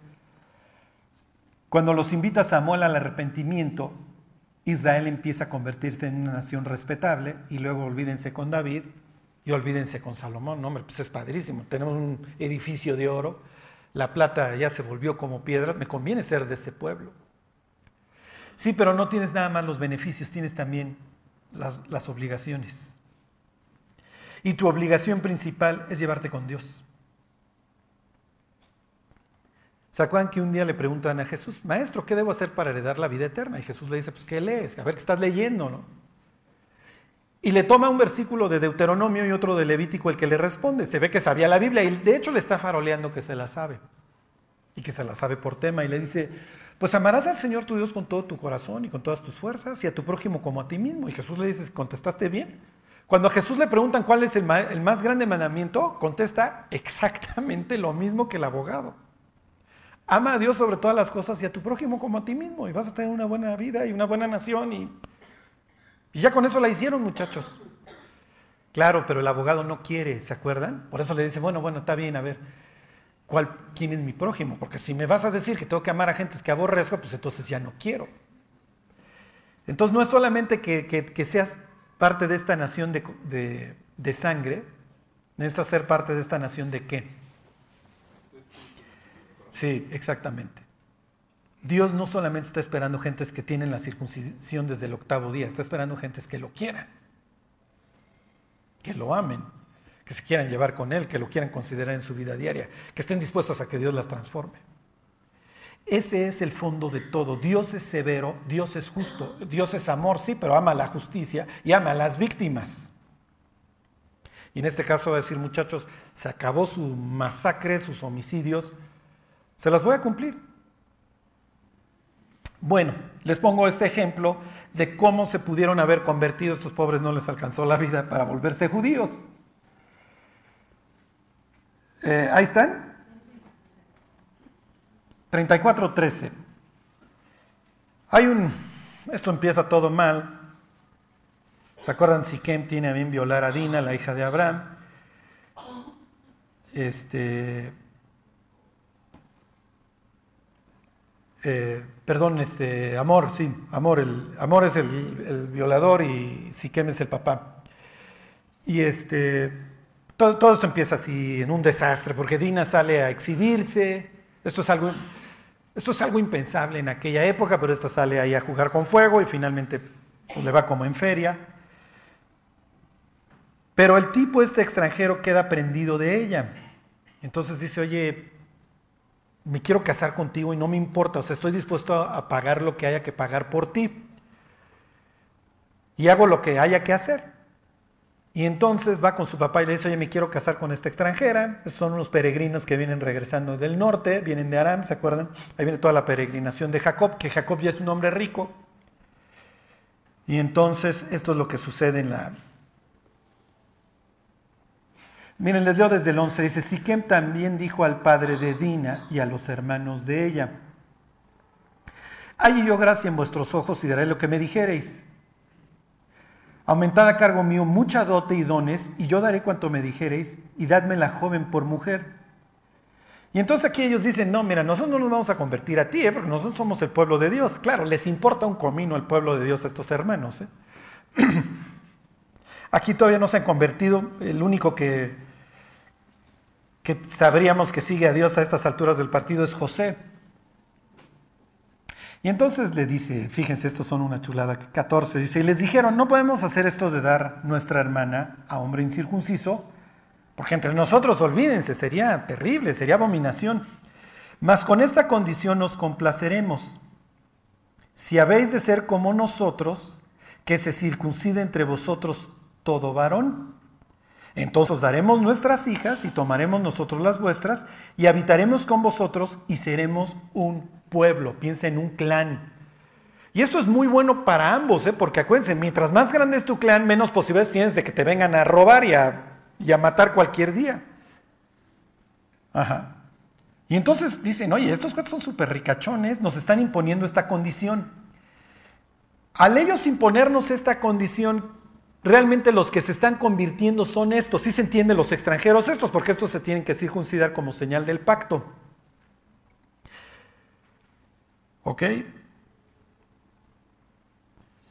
cuando los invita Samuel al arrepentimiento, Israel empieza a convertirse en una nación respetable y luego olvídense con David y olvídense con Salomón, no, hombre, pues es padrísimo. Tenemos un edificio de oro, la plata ya se volvió como piedra, me conviene ser de este pueblo. Sí, pero no tienes nada más los beneficios, tienes también las, obligaciones. Y tu obligación principal es llevarte con Dios. ¿Se acuerdan que un día le preguntan a Jesús, Maestro, ¿qué debo hacer para heredar la vida eterna? Y Jesús le dice, pues, ¿qué lees? A ver, ¿qué estás leyendo? ¿no? Y le toma un versículo de Deuteronomio y otro de Levítico el que le responde. Se ve que sabía la Biblia y de hecho le está faroleando que se la sabe. Y que se la sabe por tema. Y le dice, pues amarás al Señor tu Dios con todo tu corazón y con todas tus fuerzas y a tu prójimo como a ti mismo. Y Jesús le dice, ¿contestaste bien? Cuando a Jesús le preguntan cuál es el más grande mandamiento, contesta exactamente lo mismo que el abogado. Ama a Dios sobre todas las cosas y a tu prójimo como a ti mismo y vas a tener una buena vida y una buena nación y, y ya con eso la hicieron muchachos. Claro, pero el abogado no quiere, ¿se acuerdan? Por eso le dice, bueno, bueno, está bien, a ver, ¿cuál, ¿quién es mi prójimo? Porque si me vas a decir que tengo que amar a gentes que aborrezco, pues entonces ya no quiero. Entonces no es solamente que, seas parte de esta nación de, de sangre, necesitas ser parte de esta nación de qué? Sí, exactamente. Dios no solamente está esperando gentes que tienen la circuncisión desde el octavo día, está esperando gentes que lo quieran, que lo amen, que se quieran llevar con Él, que lo quieran considerar en su vida diaria, que estén dispuestos a que Dios las transforme. Ese es el fondo de todo. Dios es severo, Dios es justo, Dios es amor, sí, pero ama la justicia y ama a las víctimas. Y en este caso va a decir, muchachos, se acabó su masacre, sus homicidios, se las voy a cumplir. Bueno, les pongo este ejemplo de cómo se pudieron haber convertido, estos pobres no les alcanzó la vida para volverse judíos. Eh, ahí están. 34.13. Hay un, esto empieza todo mal. ¿Se acuerdan? Siquem tiene a bien violar a Dina, la hija de Abraham. Este, eh, perdón, este, Amor, sí, Amor, el, Amor es el, violador y Siquem es el papá. Y este, todo, todo, esto empieza así en un desastre, porque Dina sale a exhibirse. Esto es algo esto es algo impensable en aquella época, pero esta sale ahí a jugar con fuego y finalmente pues, le va como en feria. Pero el tipo este extranjero queda prendido de ella. Entonces dice, oye, me quiero casar contigo y no me importa, o sea, estoy dispuesto a pagar lo que haya que pagar por ti. Y hago lo que haya que hacer. Y entonces va con su papá y le dice, oye, me quiero casar con esta extranjera. son unos peregrinos que vienen regresando del norte, vienen de Aram, ¿se acuerdan? Ahí viene toda la peregrinación de Jacob, que Jacob ya es un hombre rico. Y entonces esto es lo que sucede en la... Miren, les leo desde el 11, dice, Siquem también dijo al padre de Dina y a los hermanos de ella, hay yo gracia en vuestros ojos y daré lo que me dijereis. Aumentad a cargo mío mucha dote y dones, y yo daré cuanto me dijereis, y dadme la joven por mujer. Y entonces aquí ellos dicen, no, mira, nosotros no nos vamos a convertir a ti, ¿eh? porque nosotros somos el pueblo de Dios. Claro, les importa un comino el pueblo de Dios a estos hermanos. ¿eh? Aquí todavía no se han convertido, el único que, que sabríamos que sigue a Dios a estas alturas del partido es José. Y entonces le dice, fíjense, estos son una chulada, 14, dice, y les dijeron, no podemos hacer esto de dar nuestra hermana a hombre incircunciso, porque entre nosotros, olvídense, sería terrible, sería abominación. Mas con esta condición nos complaceremos. Si habéis de ser como nosotros, que se circuncide entre vosotros todo varón, entonces os daremos nuestras hijas y tomaremos nosotros las vuestras y habitaremos con vosotros y seremos un pueblo, piensa en un clan. Y esto es muy bueno para ambos, ¿eh? porque acuérdense, mientras más grande es tu clan, menos posibilidades tienes de que te vengan a robar y a, matar cualquier día. Ajá. Y entonces dicen, oye, estos cuatro son súper ricachones, nos están imponiendo esta condición. Al ellos imponernos esta condición, realmente los que se están convirtiendo son estos. Sí se entiende los extranjeros estos, porque estos se tienen que circuncidar como señal del pacto. ¿Ok?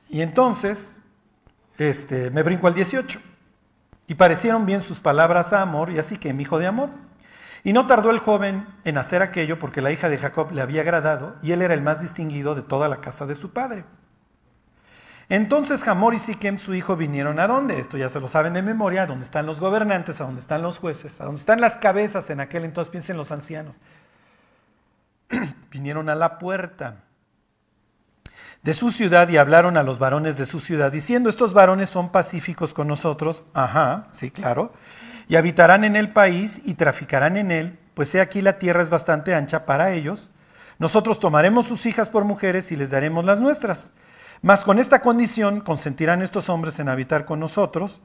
Y entonces, este, me brinco al 18. Y parecieron bien sus palabras a Amor, y así que mi hijo de Amor. Y no tardó el joven en hacer aquello porque la hija de Jacob le había agradado y él era el más distinguido de toda la casa de su padre. Entonces Hamor y Siquem, su hijo, vinieron a dónde? Esto ya se lo saben de memoria, a dónde están los gobernantes, a dónde están los jueces, a dónde están las cabezas en aquel entonces, piensen los ancianos. vinieron a la puerta de su ciudad y hablaron a los varones de su ciudad, diciendo, estos varones son pacíficos con nosotros, ajá, sí, claro, y habitarán en el país y traficarán en él, pues he aquí la tierra es bastante ancha para ellos. Nosotros tomaremos sus hijas por mujeres y les daremos las nuestras. Mas con esta condición consentirán estos hombres en habitar con nosotros,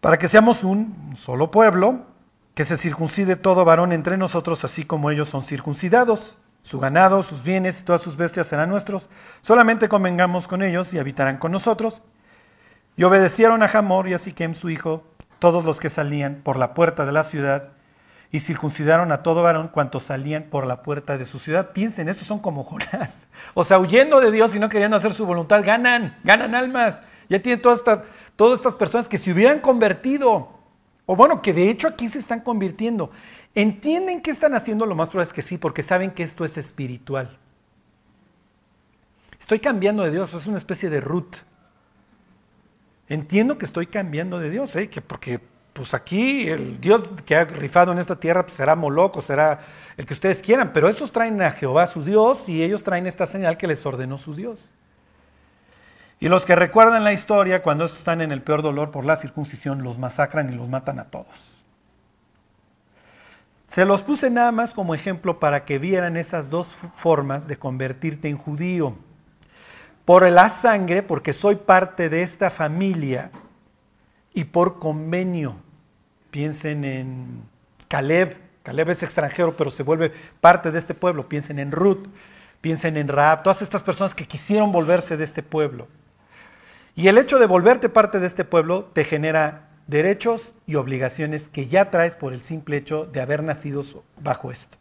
para que seamos un solo pueblo que se circuncide todo varón entre nosotros, así como ellos son circuncidados. Su ganado, sus bienes y todas sus bestias serán nuestros. Solamente convengamos con ellos y habitarán con nosotros. Y obedecieron a Hamor y a Siquem su hijo, todos los que salían por la puerta de la ciudad, y circuncidaron a todo varón cuantos salían por la puerta de su ciudad. Piensen, estos son como Jonás. O sea, huyendo de Dios y no queriendo hacer su voluntad, ganan, ganan almas. Ya tienen todas estas, todas estas personas que se hubieran convertido o bueno, que de hecho aquí se están convirtiendo. ¿Entienden que están haciendo? Lo más probable es que sí, porque saben que esto es espiritual. Estoy cambiando de Dios, es una especie de root. Entiendo que estoy cambiando de Dios, ¿eh? que porque pues aquí el Dios que ha rifado en esta tierra pues será Moloco, será el que ustedes quieran, pero esos traen a Jehová su Dios y ellos traen esta señal que les ordenó su Dios. Y los que recuerdan la historia, cuando están en el peor dolor por la circuncisión, los masacran y los matan a todos. Se los puse nada más como ejemplo para que vieran esas dos formas de convertirte en judío. Por la sangre, porque soy parte de esta familia, y por convenio. Piensen en Caleb. Caleb es extranjero, pero se vuelve parte de este pueblo. Piensen en Ruth, piensen en Raab, todas estas personas que quisieron volverse de este pueblo. Y el hecho de volverte parte de este pueblo te genera derechos y obligaciones que ya traes por el simple hecho de haber nacido bajo esto.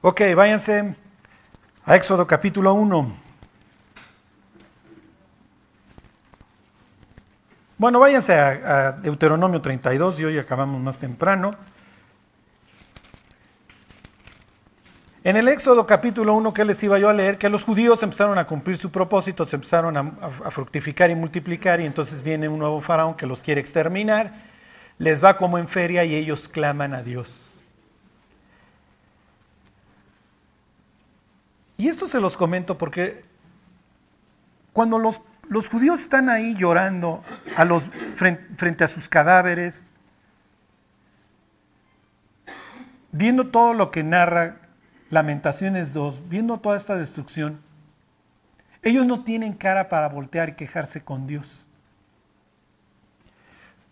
Ok, váyanse a Éxodo capítulo 1. Bueno, váyanse a, a Deuteronomio 32 y hoy acabamos más temprano. En el Éxodo capítulo 1 que les iba yo a leer, que los judíos empezaron a cumplir su propósito, se empezaron a, fructificar y multiplicar y entonces viene un nuevo faraón que los quiere exterminar, les va como en feria y ellos claman a Dios. Y esto se los comento porque cuando los, los judíos están ahí llorando a los, frente a sus cadáveres, viendo todo lo que narra Lamentaciones 2, viendo toda esta destrucción, ellos no tienen cara para voltear y quejarse con Dios.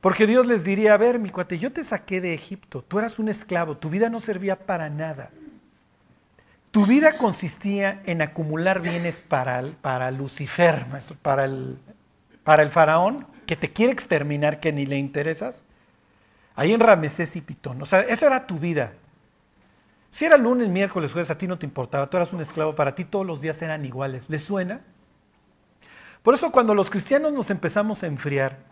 Porque Dios les diría, a ver, mi cuate, yo te saqué de Egipto, tú eras un esclavo, tu vida no servía para nada. Tu vida consistía en acumular bienes para, para Lucifer, para el, para el faraón, que te quiere exterminar, que ni le interesas. Ahí en Ramesés y Pitón. O sea, esa era tu vida. Si era lunes, miércoles, jueves, a ti no te importaba, tú eras un esclavo, para ti todos los días eran iguales. ¿Les suena? Por eso cuando los cristianos nos empezamos a enfriar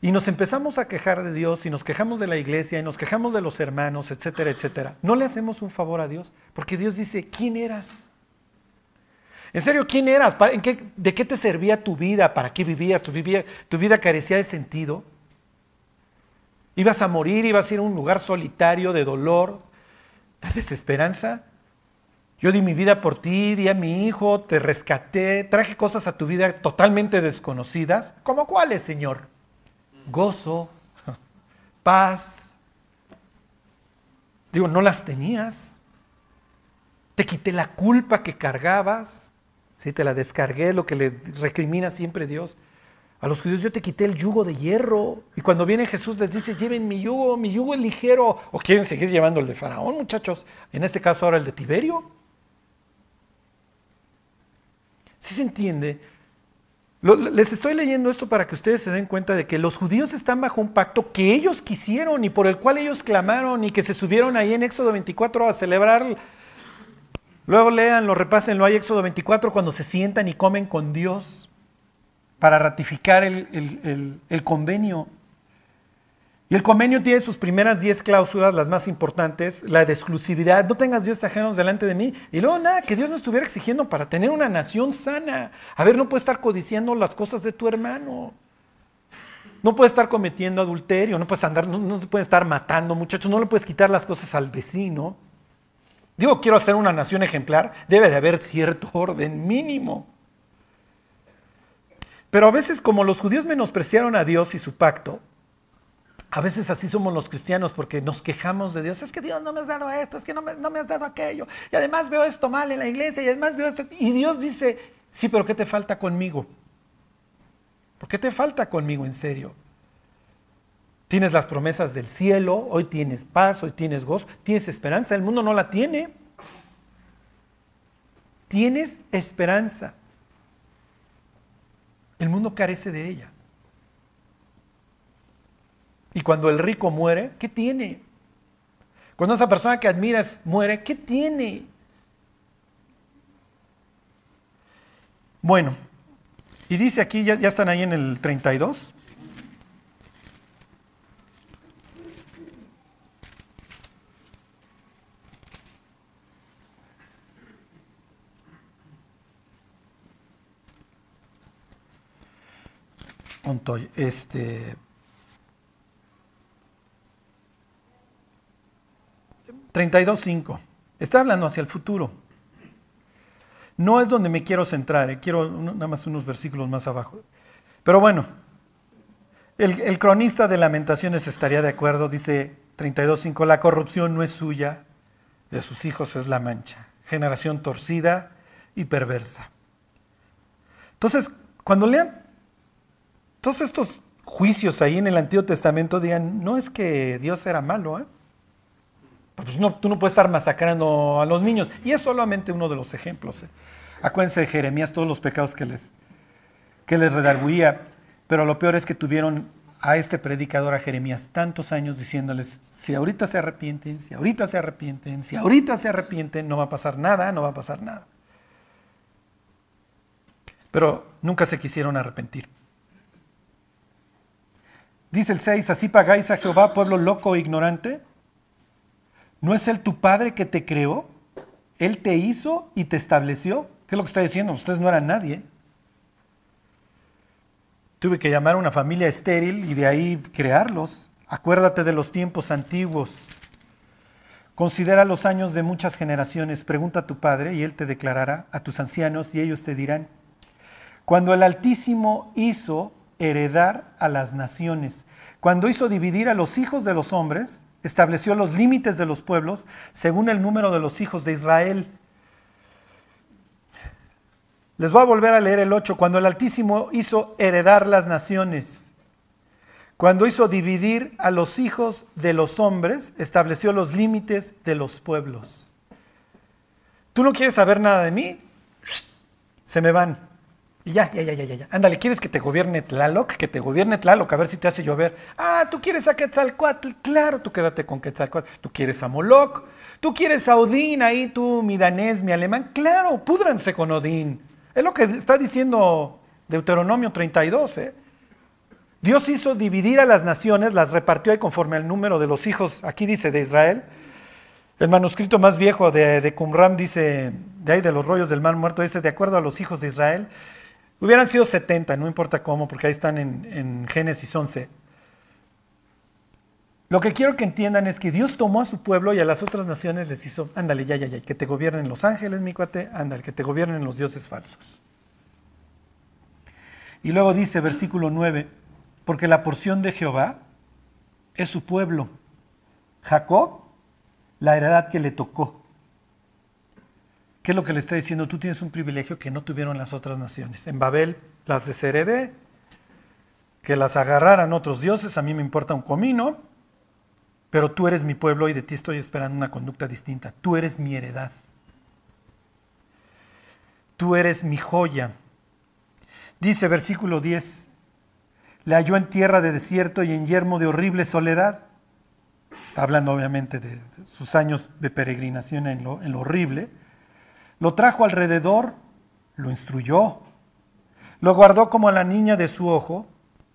y nos empezamos a quejar de Dios y nos quejamos de la iglesia y nos quejamos de los hermanos, etcétera, etcétera, no le hacemos un favor a Dios, porque Dios dice, ¿quién eras? En serio, ¿quién eras? ¿De qué te servía tu vida? ¿Para qué vivías? ¿Tu, ¿Tu vida carecía de sentido? ¿Ibas a morir? ¿Ibas a ir a un lugar solitario de dolor? ¿La desesperanza? Yo di mi vida por ti, di a mi hijo, te rescaté, traje cosas a tu vida totalmente desconocidas. ¿Cómo cuáles, Señor? Gozo, paz. Digo, no las tenías. Te quité la culpa que cargabas. Sí, te la descargué, lo que le recrimina siempre Dios. A los judíos yo te quité el yugo de hierro. Y cuando viene Jesús les dice, lleven mi yugo, mi yugo es ligero. O quieren seguir llevando el de Faraón, muchachos. En este caso ahora el de Tiberio. Si se entiende? Les estoy leyendo esto para que ustedes se den cuenta de que los judíos están bajo un pacto que ellos quisieron y por el cual ellos clamaron y que se subieron ahí en Éxodo 24 a celebrar. Luego leanlo, repásenlo, hay Éxodo 24 cuando se sientan y comen con Dios para ratificar el, convenio. Y el convenio tiene sus primeras 10 cláusulas, las más importantes, la de exclusividad, no tengas dioses ajenos delante de mí, y luego nada, que Dios no estuviera exigiendo para tener una nación sana. A ver, no puedes estar codiciando las cosas de tu hermano. No puedes estar cometiendo adulterio, no puedes andar, no, no se puede estar matando, muchachos, no le puedes quitar las cosas al vecino. Digo, quiero hacer una nación ejemplar, debe de haber cierto orden mínimo. Pero a veces como los judíos menospreciaron a Dios y su pacto, a veces así somos los cristianos porque nos quejamos de Dios. Es que Dios no me has dado esto, es que no me, no me, has dado aquello. Y además veo esto mal en la iglesia y además veo esto. Y Dios dice, sí, pero ¿qué te falta conmigo? ¿Por qué te falta conmigo en serio? Tienes las promesas del cielo, hoy tienes paz, hoy tienes gozo, tienes esperanza, el mundo no la tiene. Tienes esperanza. El mundo carece de ella. Y cuando el rico muere, ¿qué tiene? Cuando esa persona que admiras muere, ¿qué tiene? Bueno, y dice aquí, ya, están ahí en el 32. Montoy, este. 32.5. Está hablando hacia el futuro. No es donde me quiero centrar, eh, quiero nada más unos versículos más abajo. Pero bueno, el, el cronista de Lamentaciones estaría de acuerdo, dice 32.5, la corrupción no es suya, de sus hijos es la mancha, generación torcida y perversa. Entonces, cuando lean todos estos juicios ahí en el Antiguo Testamento, digan, no es que Dios era malo, ¿eh? Pues no, tú no puedes estar masacrando a los niños. Y es solamente uno de los ejemplos. ¿eh? Acuérdense de Jeremías, todos los pecados que les, que les redarguía. Pero lo peor es que tuvieron a este predicador, a Jeremías, tantos años diciéndoles, si ahorita se arrepienten, si ahorita se arrepienten, si ahorita se arrepienten, no va a pasar nada, no va a pasar nada. Pero nunca se quisieron arrepentir. Dice el 6, así pagáis a Jehová, pueblo loco e ignorante. ¿No es Él tu Padre que te creó? Él te hizo y te estableció. ¿Qué es lo que está diciendo? Ustedes no eran nadie. Tuve que llamar a una familia estéril y de ahí crearlos. Acuérdate de los tiempos antiguos. Considera los años de muchas generaciones. Pregunta a tu Padre y Él te declarará a tus ancianos y ellos te dirán. Cuando el Altísimo hizo heredar a las naciones, cuando hizo dividir a los hijos de los hombres, estableció los límites de los pueblos según el número de los hijos de Israel. Les voy a volver a leer el 8. Cuando el Altísimo hizo heredar las naciones, cuando hizo dividir a los hijos de los hombres, estableció los límites de los pueblos. ¿Tú no quieres saber nada de mí? Se me van. Y ya, ya, ya, ya, ya. Ándale, ¿quieres que te gobierne Tlaloc? Que te gobierne Tlaloc, a ver si te hace llover. Ah, tú quieres a Quetzalcoatl. Claro, tú quédate con Quetzalcoatl. Tú quieres a Moloch. Tú quieres a Odín, ahí tú, mi danés, mi alemán. Claro, púdranse con Odín. Es lo que está diciendo Deuteronomio 32. ¿eh? Dios hizo dividir a las naciones, las repartió ahí conforme al número de los hijos, aquí dice, de Israel. El manuscrito más viejo de, de Qumran dice, de ahí de los rollos del mar muerto, dice, de acuerdo a los hijos de Israel, Hubieran sido 70, no importa cómo, porque ahí están en, Génesis 11. Lo que quiero que entiendan es que Dios tomó a su pueblo y a las otras naciones les hizo, ándale, ya, ya, ya, que te gobiernen los ángeles, mi cuate, ándale, que te gobiernen los dioses falsos. Y luego dice, versículo 9, porque la porción de Jehová es su pueblo. Jacob, la heredad que le tocó. ¿Qué es lo que le está diciendo? Tú tienes un privilegio que no tuvieron las otras naciones. En Babel las desheredé, que las agarraran otros dioses, a mí me importa un comino, pero tú eres mi pueblo y de ti estoy esperando una conducta distinta. Tú eres mi heredad. Tú eres mi joya. Dice versículo 10, le halló en tierra de desierto y en yermo de horrible soledad. Está hablando obviamente de sus años de peregrinación en lo, en lo horrible lo trajo alrededor, lo instruyó, lo guardó como a la niña de su ojo,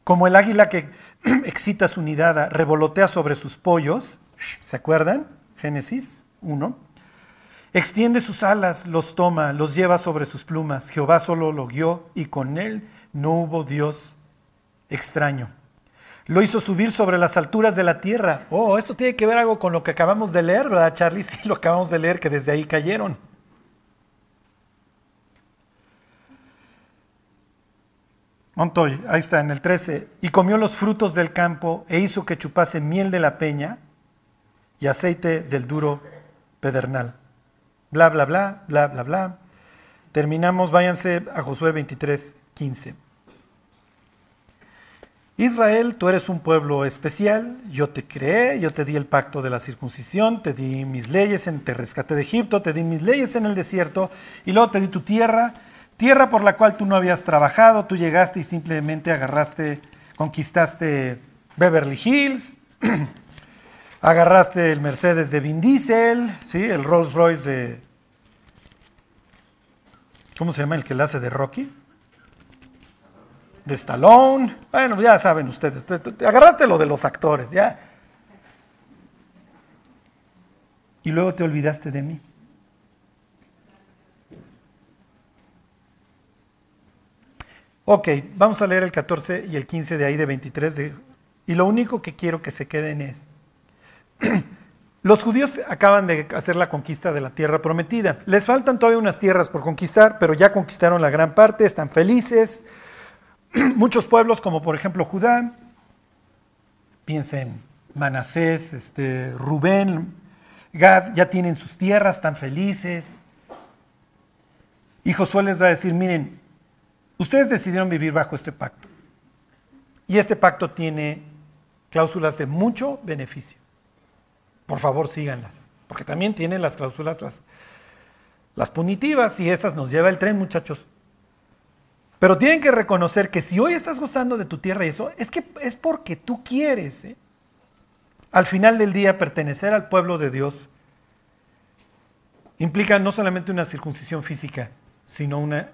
como el águila que excita su nidada, revolotea sobre sus pollos. ¿Se acuerdan? Génesis 1. Extiende sus alas, los toma, los lleva sobre sus plumas. Jehová solo lo guió y con él no hubo Dios extraño. Lo hizo subir sobre las alturas de la tierra. Oh, esto tiene que ver algo con lo que acabamos de leer, ¿verdad, Charlie? Sí, lo acabamos de leer, que desde ahí cayeron. Montoy, ahí está, en el 13. Y comió los frutos del campo e hizo que chupase miel de la peña y aceite del duro pedernal. Bla, bla, bla, bla, bla, bla. Terminamos, váyanse a Josué 23, 15. Israel, tú eres un pueblo especial, yo te creé, yo te di el pacto de la circuncisión, te di mis leyes, en, te rescaté de Egipto, te di mis leyes en el desierto y luego te di tu tierra, tierra por la cual tú no habías trabajado, tú llegaste y simplemente agarraste, conquistaste Beverly Hills, agarraste el Mercedes de Vin Diesel, ¿sí? el Rolls Royce de... ¿Cómo se llama el que le hace de Rocky? De Stallone. Bueno, ya saben ustedes. Te, agarraste lo de los actores, ya. Y luego te olvidaste de mí. Ok, vamos a leer el 14 y el 15 de ahí de 23. De, y lo único que quiero que se queden es, los judíos acaban de hacer la conquista de la tierra prometida. Les faltan todavía unas tierras por conquistar, pero ya conquistaron la gran parte, están felices. Muchos pueblos, como por ejemplo Judá, piensen Manasés, este, Rubén, Gad, ya tienen sus tierras, están felices. Y Josué les va a decir, miren, ustedes decidieron vivir bajo este pacto. Y este pacto tiene cláusulas de mucho beneficio por favor síganlas, porque también tienen las cláusulas, las, las punitivas, y esas nos lleva el tren, muchachos. Pero tienen que reconocer que si hoy estás gozando de tu tierra y eso, es que es porque tú quieres. ¿eh? Al final del día, pertenecer al pueblo de Dios implica no solamente una circuncisión física, sino una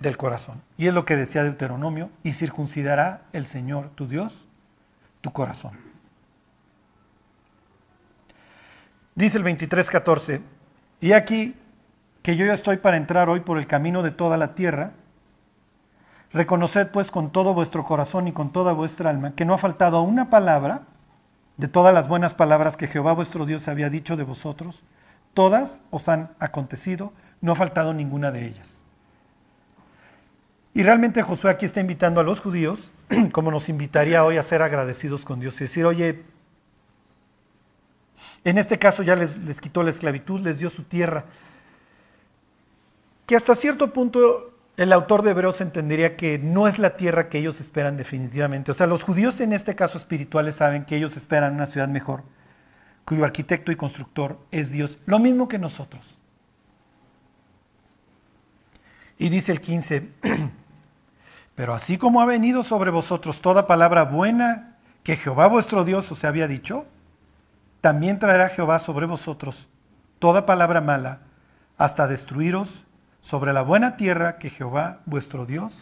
del corazón. Y es lo que decía Deuteronomio, y circuncidará el Señor tu Dios tu corazón. Dice el 23:14, y aquí que yo ya estoy para entrar hoy por el camino de toda la tierra. Reconoced pues con todo vuestro corazón y con toda vuestra alma que no ha faltado una palabra de todas las buenas palabras que Jehová vuestro Dios había dicho de vosotros. Todas os han acontecido, no ha faltado ninguna de ellas. Y realmente Josué aquí está invitando a los judíos, como nos invitaría hoy a ser agradecidos con Dios y decir, oye, en este caso ya les, quitó la esclavitud, les dio su tierra. Que hasta cierto punto el autor de Hebreos entendería que no es la tierra que ellos esperan definitivamente. O sea, los judíos en este caso espirituales saben que ellos esperan una ciudad mejor, cuyo arquitecto y constructor es Dios, lo mismo que nosotros. Y dice el 15, pero así como ha venido sobre vosotros toda palabra buena que Jehová vuestro Dios os había dicho, también traerá Jehová sobre vosotros toda palabra mala hasta destruiros sobre la buena tierra que Jehová vuestro Dios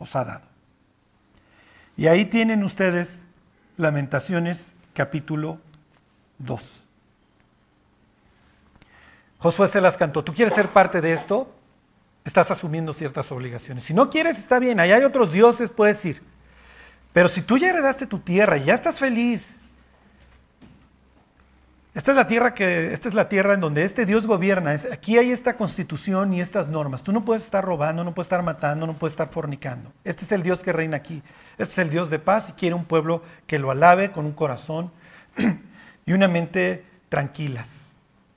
os ha dado. Y ahí tienen ustedes Lamentaciones capítulo 2. Josué se las cantó. ¿Tú quieres ser parte de esto? Estás asumiendo ciertas obligaciones. Si no quieres, está bien. Ahí hay otros dioses, puedes ir. Pero si tú ya heredaste tu tierra y ya estás feliz esta es la tierra que, esta es la tierra en donde este Dios gobierna. aquí hay esta constitución y estas normas. Tú no puedes estar robando, no puedes estar matando, no puedes estar fornicando. Este es el Dios que reina aquí. Este es el Dios de paz y quiere un pueblo que lo alabe con un corazón y una mente tranquilas.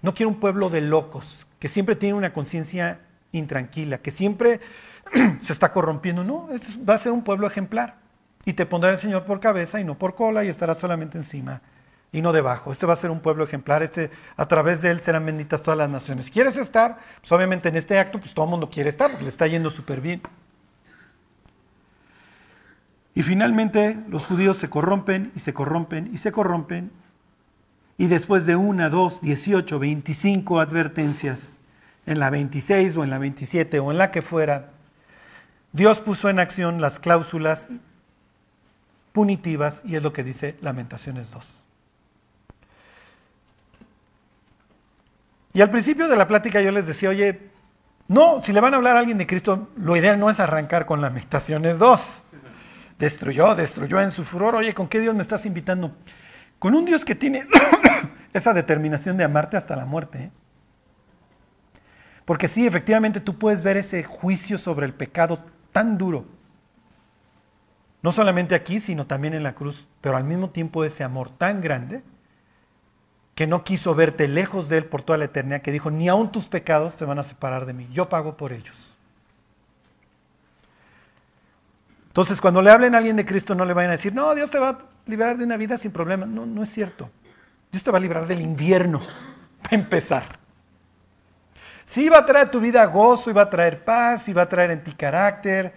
No quiere un pueblo de locos, que siempre tiene una conciencia intranquila, que siempre se está corrompiendo. No, este va a ser un pueblo ejemplar. Y te pondrá el Señor por cabeza y no por cola y estarás solamente encima y no debajo. Este va a ser un pueblo ejemplar, este, a través de él serán benditas todas las naciones. ¿Quieres estar? Pues obviamente en este acto, pues todo el mundo quiere estar, porque le está yendo súper bien. Y finalmente los judíos se corrompen y se corrompen y se corrompen. Y después de una, dos, dieciocho, veinticinco advertencias, en la 26 o en la 27 o en la que fuera, Dios puso en acción las cláusulas punitivas y es lo que dice Lamentaciones 2. Y al principio de la plática yo les decía, oye, no, si le van a hablar a alguien de Cristo, lo ideal no es arrancar con Lamentaciones 2. Destruyó, destruyó en su furor. Oye, ¿con qué Dios me estás invitando? Con un Dios que tiene esa determinación de amarte hasta la muerte. ¿eh? Porque sí, efectivamente tú puedes ver ese juicio sobre el pecado tan duro. No solamente aquí, sino también en la cruz. Pero al mismo tiempo ese amor tan grande que no quiso verte lejos de Él por toda la eternidad, que dijo, ni aun tus pecados te van a separar de mí, yo pago por ellos. Entonces, cuando le hablen a alguien de Cristo, no le vayan a decir, no, Dios te va a liberar de una vida sin problemas. No, no es cierto. Dios te va a librar del invierno, para empezar. Sí va a traer a tu vida gozo, y va a traer paz, y va a traer en ti carácter,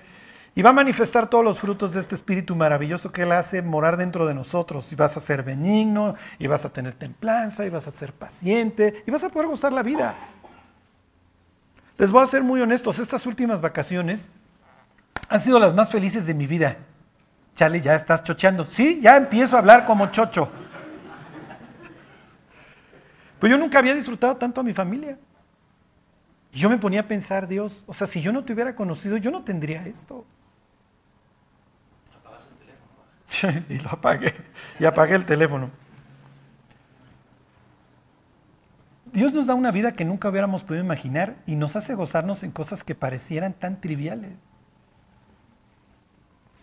y va a manifestar todos los frutos de este espíritu maravilloso que Él hace morar dentro de nosotros. Y vas a ser benigno, y vas a tener templanza, y vas a ser paciente, y vas a poder gozar la vida. Les voy a ser muy honestos, estas últimas vacaciones han sido las más felices de mi vida. Chale, ya estás chocheando. Sí, ya empiezo a hablar como chocho. Pues yo nunca había disfrutado tanto a mi familia. Yo me ponía a pensar, Dios, o sea, si yo no te hubiera conocido, yo no tendría esto. y lo apagué. Y apagué el teléfono. Dios nos da una vida que nunca hubiéramos podido imaginar y nos hace gozarnos en cosas que parecieran tan triviales.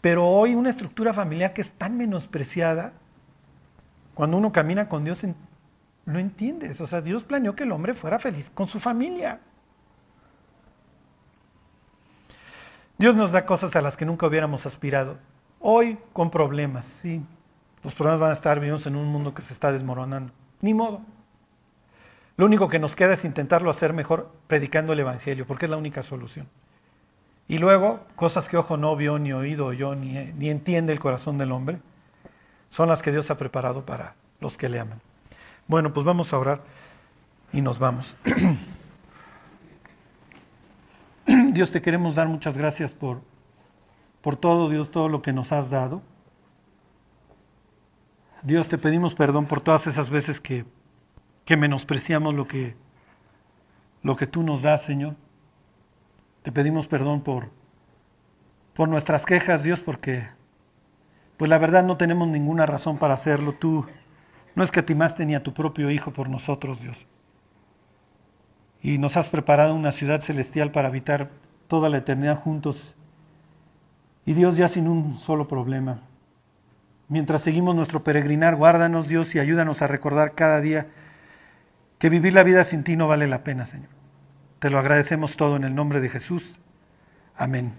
Pero hoy una estructura familiar que es tan menospreciada, cuando uno camina con Dios, no entiendes. O sea, Dios planeó que el hombre fuera feliz con su familia. Dios nos da cosas a las que nunca hubiéramos aspirado. Hoy con problemas, sí. Los problemas van a estar, vivimos en un mundo que se está desmoronando. Ni modo. Lo único que nos queda es intentarlo hacer mejor predicando el Evangelio, porque es la única solución. Y luego, cosas que ojo no vio, ni oído yo, ni, ni entiende el corazón del hombre, son las que Dios ha preparado para los que le aman. Bueno, pues vamos a orar y nos vamos. Dios, te queremos dar muchas gracias por, por todo, Dios, todo lo que nos has dado. Dios, te pedimos perdón por todas esas veces que, que menospreciamos lo que, lo que tú nos das, Señor. Te pedimos perdón por, por nuestras quejas, Dios, porque pues la verdad no tenemos ninguna razón para hacerlo. Tú no es que escatimaste ni a tu propio Hijo por nosotros, Dios. Y nos has preparado una ciudad celestial para habitar toda la eternidad juntos. Y Dios ya sin un solo problema. Mientras seguimos nuestro peregrinar, guárdanos Dios y ayúdanos a recordar cada día que vivir la vida sin ti no vale la pena, Señor. Te lo agradecemos todo en el nombre de Jesús. Amén.